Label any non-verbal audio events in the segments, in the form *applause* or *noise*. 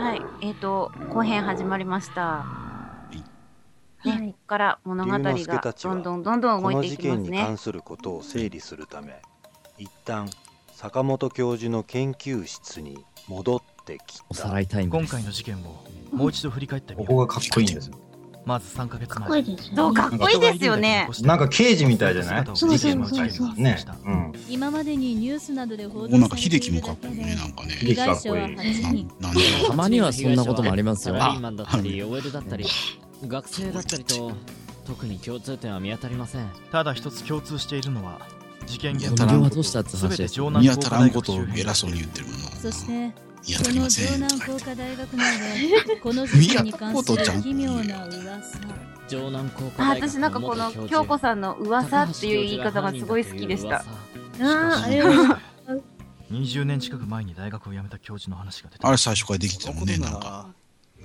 はい、えっ、と、後編始まりました。ね、はいここから物語がどんどんどんどん動このいてい事件にきますね。関することを整理するため一旦坂本教授の研究室に戻ってきおさたらいタイムです今回の事件をもう一度振り返ってみこよう。こがかっこいいんですよ。まず3ヶ月かっこいい前。ですよね。かっこいいですよね。なんか刑事みたいじゃない？そうそうそうそうね。うん。今までにニュースなどで報もう道なんか秀樹もかっこいいね、なんかね。被害者は8な人なんでたまにはそんなこともありますよあサラリーマンだったり OL だったり学生だったりと特に共通点は見当たりませんただ一つ共通しているのは事件現やたら場はどうしたって話ですよ見当たらんことを偉そうに言ってるもんな。そして見当たこのりません。城南工科大学内でこの事件に関する奇妙な噂城南工科あ、大学私なんかこの京子さんの噂っていう言い方がすごい好きでした。ああ、あれは、20年近く前に大学を辞めた教授の話が出た。あれ最初からできてたもんね、なんか。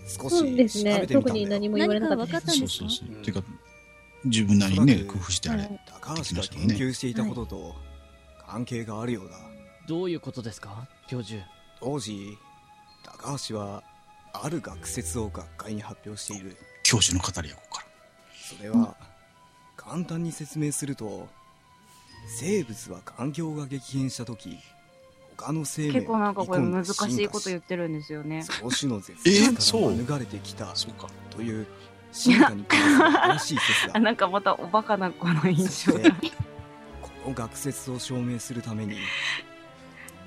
少そうですね。特に何も言われなかったです。何か分かったんですか？そうそうそう。ていうか、自分なりにね、工夫してあれ。高橋が研究していたことと関係があるようだどういうことですか？教授当時高橋はある学説を学会に発表している教授の語りやここから。それは簡単に説明すると生物は環境が激変した時他の生命結構なんかこれ難しいことう言ってるんですよね。その種の絶え滅からそう？免れてきたそうか。という進化に関するい説 *laughs* なんかまたおバカな子の印象が。この学説を証明するために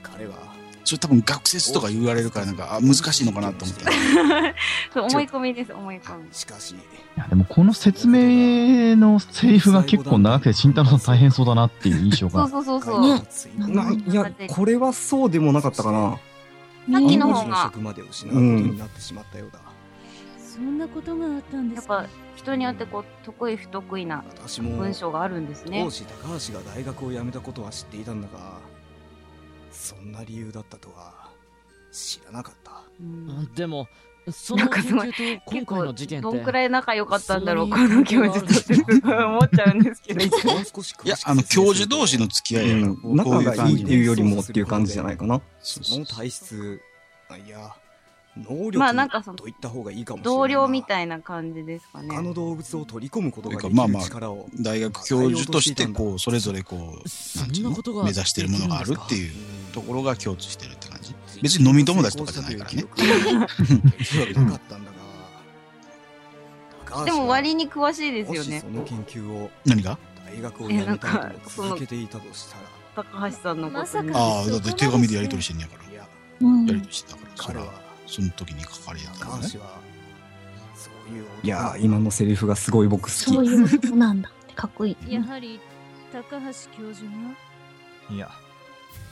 彼はそれ多分学説とか言われるから、なんか、あ、難しいのかなと思った。*laughs* そう思い込みです、思い込み。しかしいやでもこの説明のセリフが結構長くて慎太郎さん大変そうだなっていう印象 *laughs* そうがそうそうそう。ねないや、これはそうでもなかったかな。さっきの方が、職まで失うことになってしまったようだ、そんなことがあったんですか？やっぱ人によってこう得意不得意な私も文章があるんですね当。時高橋が大学を辞めたことは知っていたんだがそんな理由だったとは知らなかった。うん。でもそのなんかすごい研究と今回の事件ってどんくらい仲良かったんだろう、この教授とってすごい思っちゃうんですけど。いや、あの、教授同士の付き合いやかう仲がいいっていうよりこもっていう感じじゃないかな。その体質あいや能力まあなんかそのと言った方がいいかもしれない同僚みいたいな感じですかね。他の動物を取り込むことができるというかまあまあ力を大学教授として、こう、それぞれこう、目指してるものがあるっていう。うんところが共通してるって感じ？別に飲み友達とかじゃないからね。そういう記録がなかったんだ *laughs* が高橋はでも割に詳しいですよねもしそ。の研究を何が？大学を辞めた後もえなんかその続けていたとしたら高橋さんのことにまさかああ、だって手紙でやり取りしてんねやから。いやうんやり取りしてたから、それその時に書かれたからね。高橋はそういう男いやー、今のセリフがすごい僕好き。そういうことなんだかっこいい。やはり高橋教授がいや、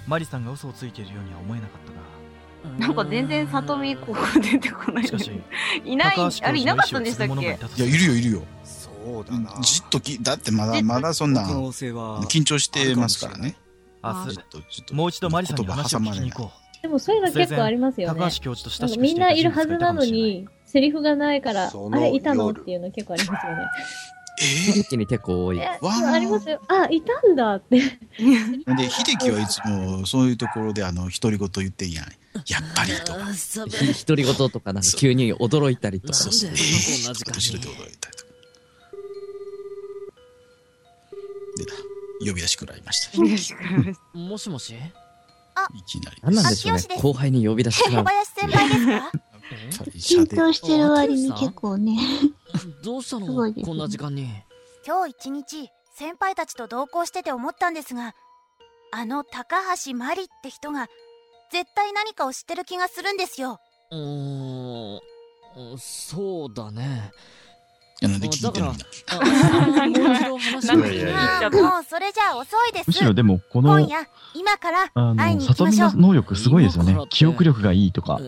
マリさんが嘘をついているようには思えなかったが、なんか全然里見ここ出てこない。しかし、*laughs* いない。あれいなかったんでしたっけ？いたといや、いるよ、いるよ。そうだな。じっとき、だってまだ、まだそんな、可能性は緊張してますからね。明日じっ、と、じっと。もう一度マリさんに話を聞きに行こでもそういうの結構ありますう。よね。高。橋教授と親しくみんないるはずなのに、セリフがないから、あれいたの？夜。っていうの結構ありますよね。え一気に結構多い。ありますよ。あ、いたんだって。ー *laughs* で、秀樹はいつもそういうところで、あの、独り言言ってんやん。やっぱりとか。独り言とかなんか急に驚いたりとか。そうそう。えなんでーこんな時間に後ろで驚いたりとか。出た。呼び出し食らいました。もしもし？いきなり。何なんでしょうね。後輩に呼び出しから。*laughs* 林先輩ですか？緊張してる割に結構ね。どうしたの？ね。こんな時間に。今日一日先輩たちと同行してて思ったんですがあの高橋真理って人が絶対何かを知ってる気がするんですよ。うーんそうだねなんで聞いてるんだ。あ *laughs* もうそれじゃあ遅いです。むしろでもこの今夜今からあ会いのに行きましょう。里見の能力すごいですよね。今からって記憶力がいいとか。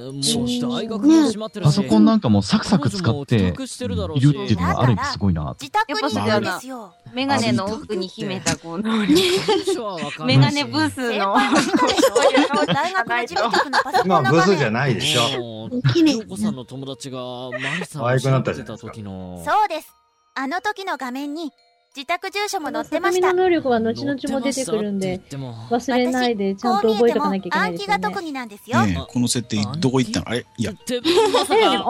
パソコンなんかもサクサク使っているってしてるだろうしいうのはある意味すごいな自宅にいるんですよメガネの奥に秘めたこう能力。最初はわかんないしメガネブースの。先輩も見たでしょ大学の事務局のパソコンまあ、ブスじゃないでしょ。も綺麗う陽子さんの友達がマリさん可愛くなったを調べてた時のそうですあの時の画面に自宅住所も載ってました。の能力は後々も出てくるんで、忘れないでちゃんと覚えておかなきゃいけないですよね。暗記が特技なんですよ、ねえこの設定どこ行ったの？あれ？いや。まさか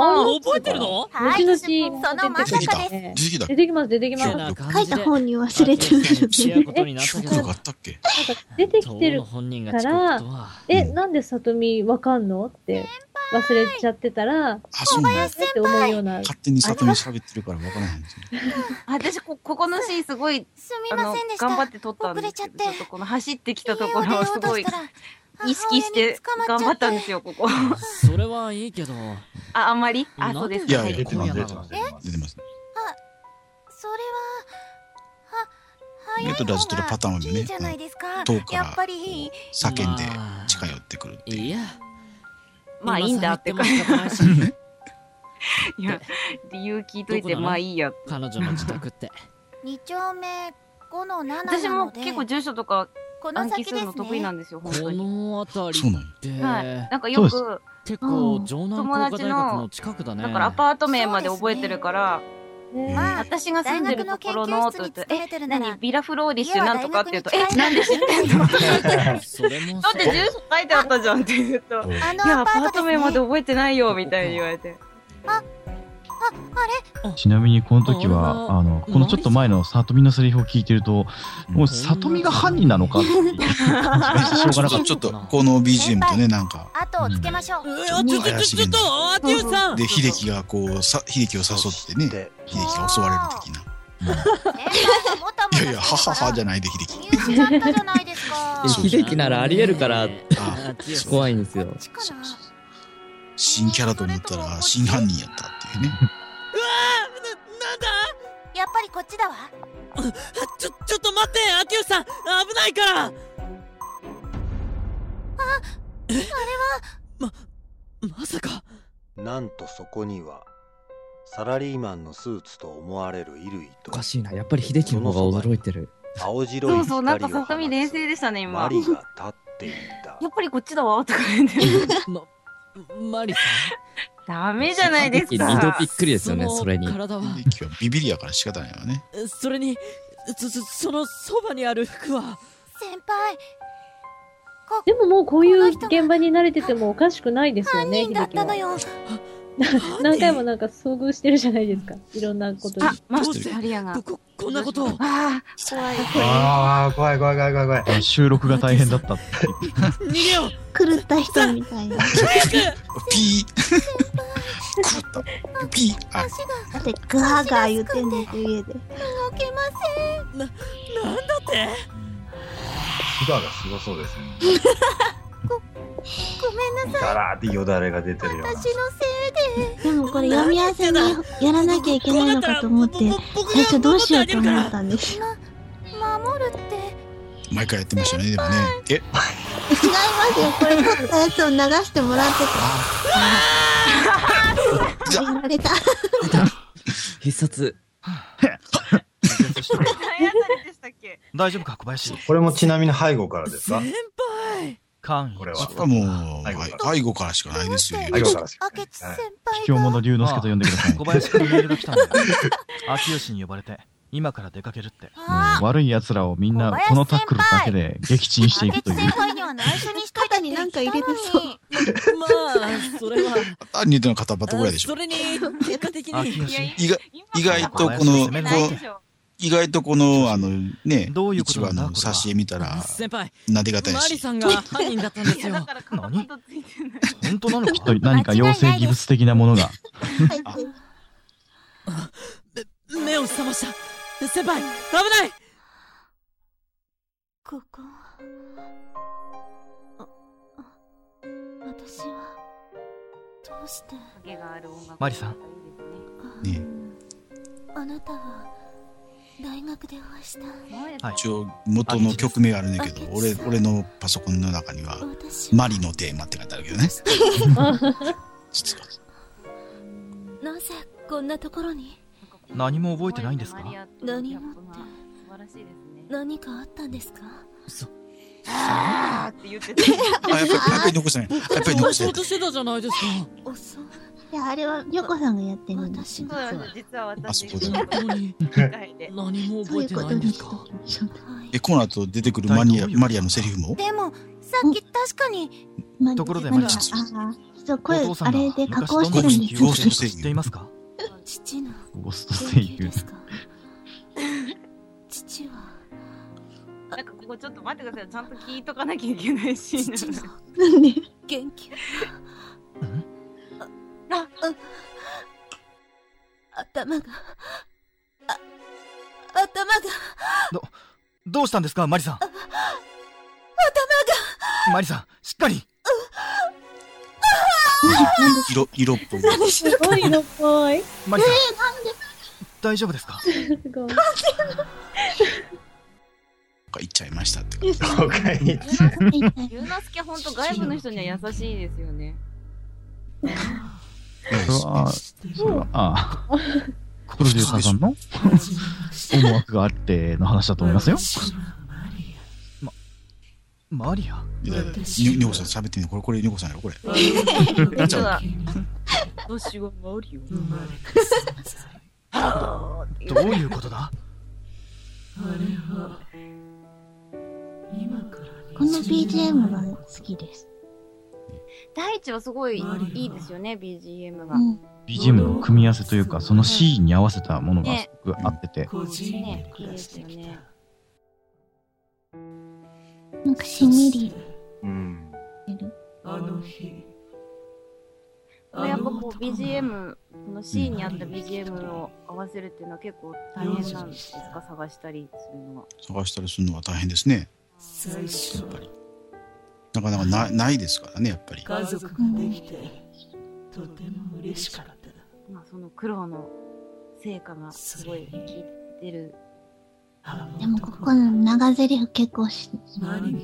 覚えてるの？はい。後々そのまさかで。す出てきた出てきます、出てきます。な書いた本に忘れてる。違うことになったけどとかあった。っけ出てきてるから刻とは、え、なんで里見わかんの？って忘れちゃってたら、あそうなんやって思うような。勝手に里見喋ってるから分からへんですよ。私こ、ここのシーンすごい、すみませんでした。あの頑張って撮ったんですけど、ちょっとこの走ってきたところをすごい意識して頑張ったんですよ、ここ。それはいいけど。あ、あんまり？あ、そうですか。いや出てますは。い出てます出てます。それはメトラジとのパターンはねいいじゃないですか。遠くからやっぱり叫んで近寄ってくるっていう。いや。まあいいんだって。今さ言っても仕方ないや、理由聞いといて、まあいいや。彼女の自宅って2丁目5の7私もなので結構住所とかこの暗記すするの得意なねんですよ、本こ当に。の辺り。そうなんってはい。なんかよく、結構城南工科大学の近くだね。だからアパート名まで覚えてるから、まあ私が住んでるところの、と言って、え、る何ビラフローリッシュなんとかって言うと、え、なんで知ってんの？だそれもって住所書いてあったじゃんって言うと、いあのや、アパート名まで覚えてないよ、みたいに言われて。ちなみにこの時は、あの、このちょっと前の里見のセリフを聞いてると、もう里見が犯人なのかっていう気がしょうがなかった。*laughs* ちょっとこの BGM とねなんか。後をつけましょう、ちょちょちょちょっとアテューさん。で秀樹がこうさ秀樹を誘ってね秀樹が襲われる的なえいやいやはははじゃないで秀樹。秀樹ならありえるから怖いんですよ。新キャラと思ったら真犯人やったっていうねちょ、ちょっと待ってアテューさん危ないからああれはまさかなんとそこにはサラリーマンのスーツと思われる衣類とおかしいな。やっぱり秀樹の方が驚いてる。青白いそうそう、なんか光を里見冷静でしたね、今。マリが立っていたやっぱりこっちだわ、とか言って。*laughs* マリさダメじゃないです二度かび。っくりですよね、それに。体は。ビビりやから仕方ないわね。それにそそそのそばにある服は。先輩でももうこういう現場に慣れててもおかしくないですよね、だったのよ何回もなんか遭遇してるじゃないですか。いろんなことに。あ、マリアが。こ？こんなことをああ、怖い。ああ、怖い怖い怖い怖い怖い。収録が大変だったって。逃げよう狂った人みたいな。ピー狂ったピーあだってガーガー言ってんねんて家で。動けませんな、なんだって？シガがすごそうですね。ごめんなさいガラーってよだれが出てるよ。私のせいででもこれ読み合わせにやらなきゃいけないのかと思って、最初どうしようと思ったんです。守るって毎回やってましたねでもねえ違いますよ。これ撮ったやつを流してもらってた。やられた。必殺。大丈夫か小林これもちなみに背後からですか？先輩間これは。やっぱもう背後からしかないですよ。背後から。しか明智先輩京本龍之介と呼んでください。小林からメールが来たんだ。よ *laughs* 秋吉に呼ばれて今から出かけるって。悪い奴らをみんなこのタックルだけで撃沈していくという。先輩には内緒にしといたになんか入れてそう。*laughs* まあそれは。あ似ての片バトぐらいでしょ。それに結果的に。意外とこの意外とこのあのね一話の挿絵見たら先輩なで方やし。マリさんが犯人だったんですよ。何？本当なのきっと何か妖精ギブス的なものが。目を覚ました。先輩危ない。ここ。ああ私は。どうして？マリさん。ね。あなたは大学でお会いした一応元の曲名あるねんけど俺俺のパソコンの中には「マリのテーマ」って書いてあるけどね。*laughs* 実は。なぜこんなところに？何も覚えてないんですか？何もって。何かあったんですか？あーって言ってあやっぱりやっぱり残してない。やっぱり残してない。そうとしてたじゃないや、あれは、ヨコさんがやってるんですよ。実は。私、本当に。*laughs* 何もそういうことにしておきましょ。う。え、この後出てくるマニア、マリアのセリフも？でもさっき確かにまところでマリちゃんああ、そう、声あれで加工してるんです。よ研究を。してたか知っていますか？父の。ゴースト声優。父は。なんかここちょっと待ってください。ちゃんと聞いとかなきゃいけないシーンなの。なんで？元気頭があ頭がど、どうしたんですかマリさん？頭がマリさん、しっかり色、色っぽい。すごいのっぽい。マリさん、なんで？大丈夫ですか？すごい。言っちゃいましたって。ゆうなすけほんと外部の人には優しいですよね。それは、それは、ああ、プロデューサーさんの思惑があっての話だと思いますよ。マリア？いやニニョコさん喋ってみて、これ、これ、ニョコさんやろ、これ。本当だ。私はマリオ。どういうことだ？この BGM が好きです。第一はすごいいいですよね、BGM が。BGM の組み合わせというか、そのシーンに合わせたものがすごく合ってて、ね、いいですよね。なんかしんみり。うん。これやっぱこう BGM、このシーンに合った BGM を合わせるっていうのは結構大変なんですか、探したりするのは。探したりするのは大変ですね。やっぱり。なかなかなないですからね、やっぱり。家族ができて、とても嬉しかった。まあその苦労の成果がすごい効いてる。でもここの長台詞結構し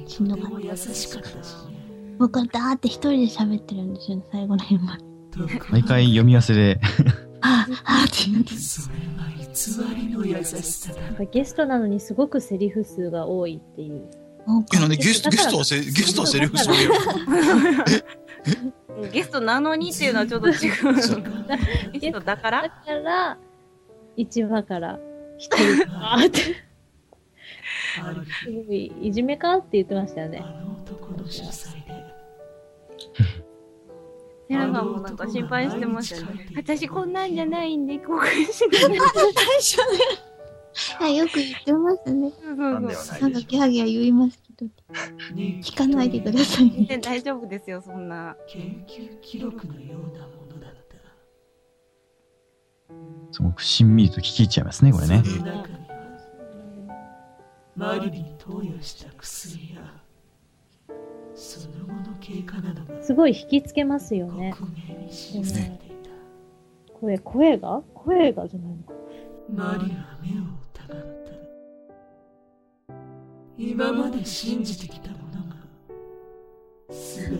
しんどかった。優しかったし僕はダーって一人で喋ってるんですよね、最後の辺まで。毎回読み合わせで、あ *laughs* あ、ああって言って。それが偽りの優しさだ。なんかゲストなのにすごくセリフ数が多いっていう。え、なんでゲスト、ゲストはせ、ゲストはセリフするよ。*laughs* ゲストなのにっていうのはちょっと違う。ゲストだから？だから、1話から一人って。すごい、いじめかって言ってましたよね。セラさんもなんか心配してましたよね。私こんなんじゃないんで、後悔しない。最初ね。はい、よく言ってますね。なんではなんかギャーギャー言いますけど。聞かないでくださいね。大丈夫ですよ、そんな。研究記録のようなものだった。すごくしんみりと聞き入っちゃいますね、これね。マリ投与した薬や、その後の経過などがすごい引きつけますよね。記され声が？声がじゃないのか。マリは目を今まで信じてきたものが、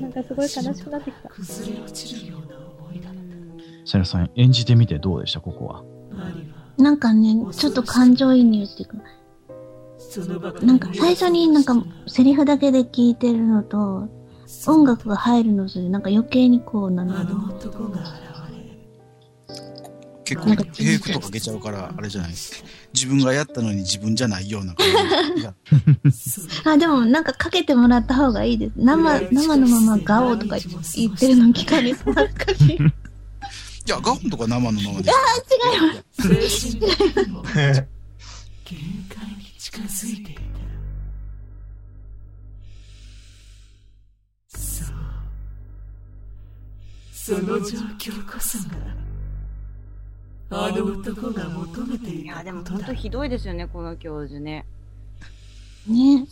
なんかすごい悲しくなってきた。崩れ落ちるような思いだった。セラさん、演じてみてどうでした、ここは。なんかね、ちょっと感情移入っていうか、なんか最初になんかセリフだけで聞いてるのと、音楽が入るので、なんか余計にこう、なんだろう。男が結構、平服とかけちゃうから、あれじゃない自分がやったのに自分じゃないような感じが。*laughs* あ、でもなんかかけてもらった方がいいです。生、生のままガオとか言ってるの聞かれそう恥ずかしい。*laughs* いや、ガホンとか生のままであ。ー、違います。違います。限界に近づいていた。そう。その状況こそが、あの男が求めていいや、でも本当ひどいですよね、この教授ね。ね。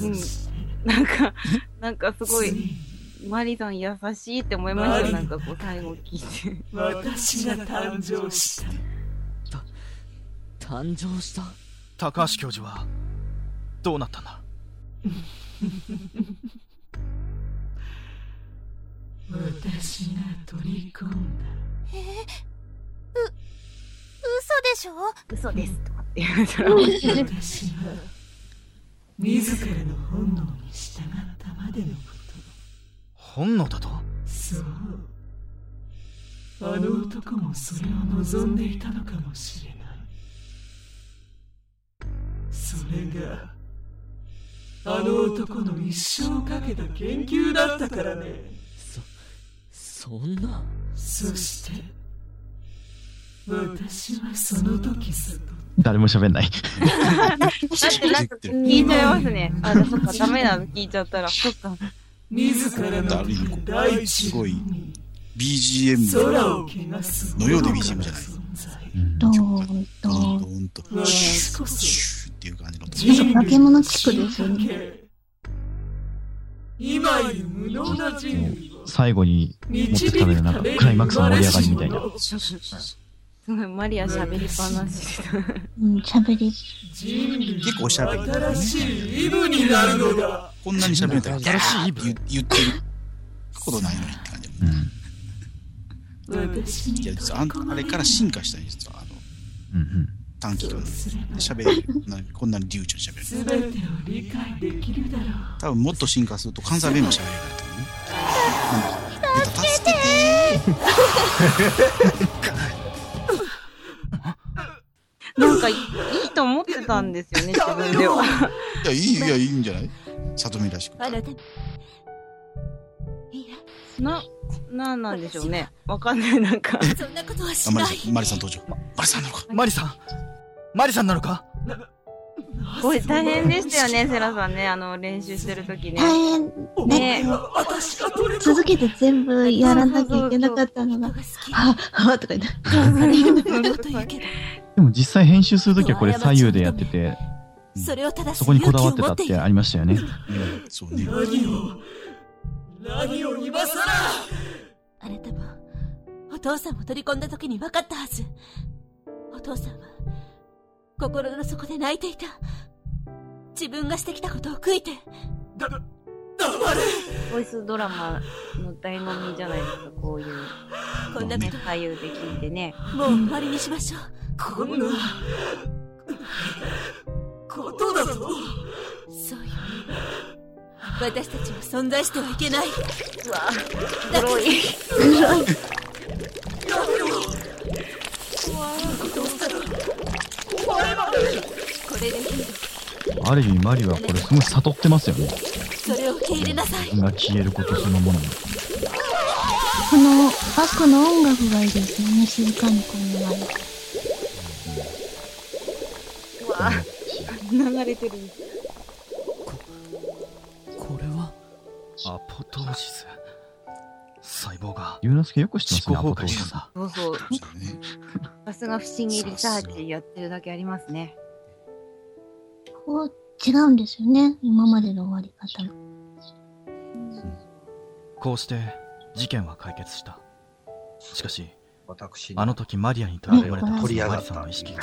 うん。なんか、なんかすごい、マリさん優しいって思いましたよ、なんかこう最後聞いて。私が誕生した。誕生した？高橋教授は、どうなったんだ？*laughs* 私が取り込んだ。しょ嘘です。とかって言われたら。私は、自らの本能に従ったまでのこと。本能だとそう。あの男もそれを望んでいたのかもしれないそれがあの男の一生かけた研究だったからねそんなそして私はその時悟っ誰も喋んない。だってなんか聞いちゃいますね。あ、そっか、ダメなの聞いちゃったら。そっか。自らのある意味こう、大地すごい BGM のようで BGM じゃない。どーんドーと。ンと、私シュッシュッっていう感じの化け物地区ですよね。今いる無能な人類を最後に持ってためのなんかクライマックスの盛り上がりみたいな。すごい、マリア喋りっぱなし。うん、喋り。結構おしゃべり。新しいイブになる。のだこんなに喋れたら、新しいイブ言言ってる。ことないのにって感じ。私いや、実はああれから進化したんですよ。あの、うんうん短期間で喋れる。なこんなに流暢に喋れる。全てを理解できる。だろう多分もっと進化する。と関西弁も喋れる。ようになる。と思うね。なんだ助けてーなんかいいいと思ってたんですよね、*laughs* 自分では。いや、いい、いや、いいんじゃない？里見らしく。あなたな、なんなんでしょうね。わかんない、なんか。そんなことはあ、しないマリさん、マリさん登場。マリさんなのか？マリさんマリさんなのか？これ大変でしたよね、セラさんね。あの、練習してる時ね。大変。ね続けて全部やらなきゃいけなかったのが、はぁ、はぁとか言って。*laughs* でも実際編集するときはこれ左右でやってて、それを正すそこにこだわってたってありましたよね。そうね。何を何を今さらあなたもお父さんを取り込んだ時に分かったはず。お父さんは心の底で泣いていた。自分がしてきたことを悔いて。ボイスドラマの醍醐味じゃないですか、こういう。こんなこと。左右で聞いてね。もう終わりにしましょうこんなことだと。そうよ。私たちは存在してはいけない。うわだ黒い。黒い。これでい。い。ある意味マリはこれすごい。悟ってますよね。それを受け入れなさい。が消えることそのものに。このバックの音楽がい。い。ですよね、静かにこう流れて。うわ流れてる。これは？アポトーシス細胞がユーナスケよく知ってますね、そうそう。さすが不思議リサーチやってるだけありますね。こう違うんですよね、今までの終わり方も。こうして事件は解決したしかし私あの時マリアに取り込まれた取り上がったマリさんの意識が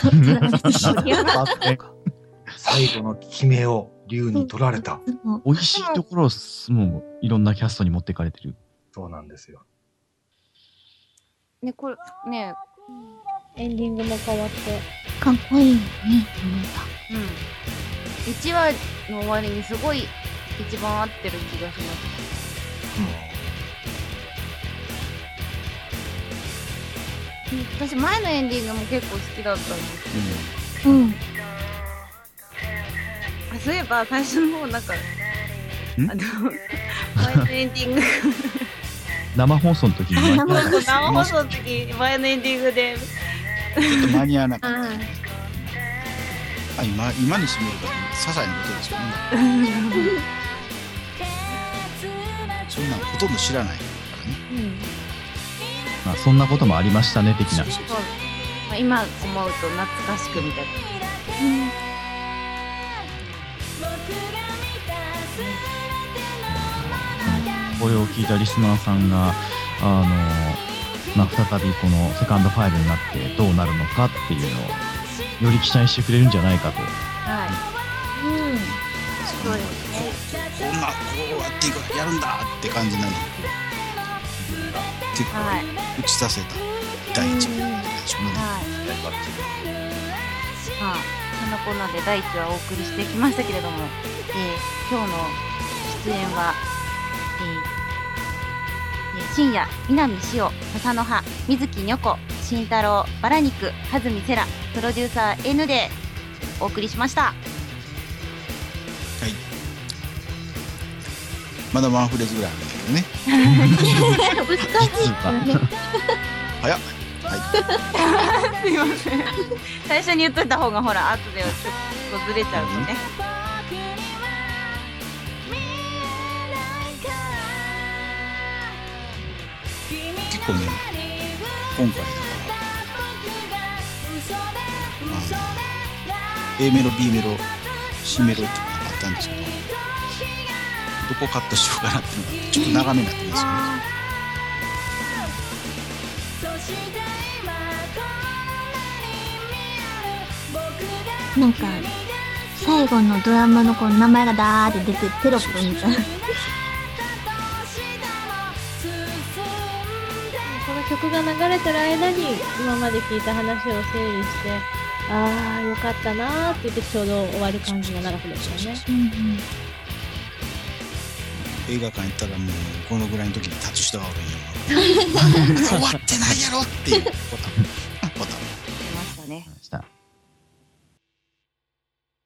最後の決めを竜に取られた。美味しいところをすもういろんなキャストに持ってかれてる。そうなんですよ。ね、これ、ね、エンディングも変わって。かっこいいよね、うん。1話の終わりにすごい一番合ってる気がします。うん私前のエンディングも結構好きだったんですけど、うん。あそういえば最初の方なんかあの前のエンディング生放送の時に生放送の時前のエンディングでちょっと間に合わなかった。ああ今、今にしてみると、些細なことですよね。*laughs* そんなのほとんど知らないからね。まあそんなこともありましたね、的な。まあ、今思うと懐かしくみたいな、これを聞いたリスナーさんが、あの、まあ、再びこのセカンドファイルになってどうなるのかっていうのを、より期待してくれるんじゃないかと。はいうんそうですねこんな、こうやっていく、やるんだって感じなの。結構、はい。打ち出せた。第一。部でしょうね。まあそんなこんなで第1話お送りしてきましたけれども、えー今日の出演は、えーえー深夜南しお笹の葉水木にょこ慎太郎バラ肉はずみせらプロデューサー N でお送りしましたまだワンフレーズぐらい。あるんだけどね。難しい。ですね。早っ。はい。すい。ません最初に言っとい。た方がほら後でちょっとずれちゃうとね結構ね、今回だから、あの A メロ、B メロ、C メロってい。うのがあったんですけど、どこカットしようかなっていうのがちょっと長めになってますよね。なんか、最後のドラマのこの名前がダーって出てテロップみたいな。この曲が流れてる間に今まで聞いた話を整理してああよかったなーって言ってちょうど終わる感じの長さでしたね。映画館行ったらもうこのぐらいの時に立つ人がおるんよ。*laughs* 終わってないやろっていう *laughs* ボタン。ボタン。出ましたねした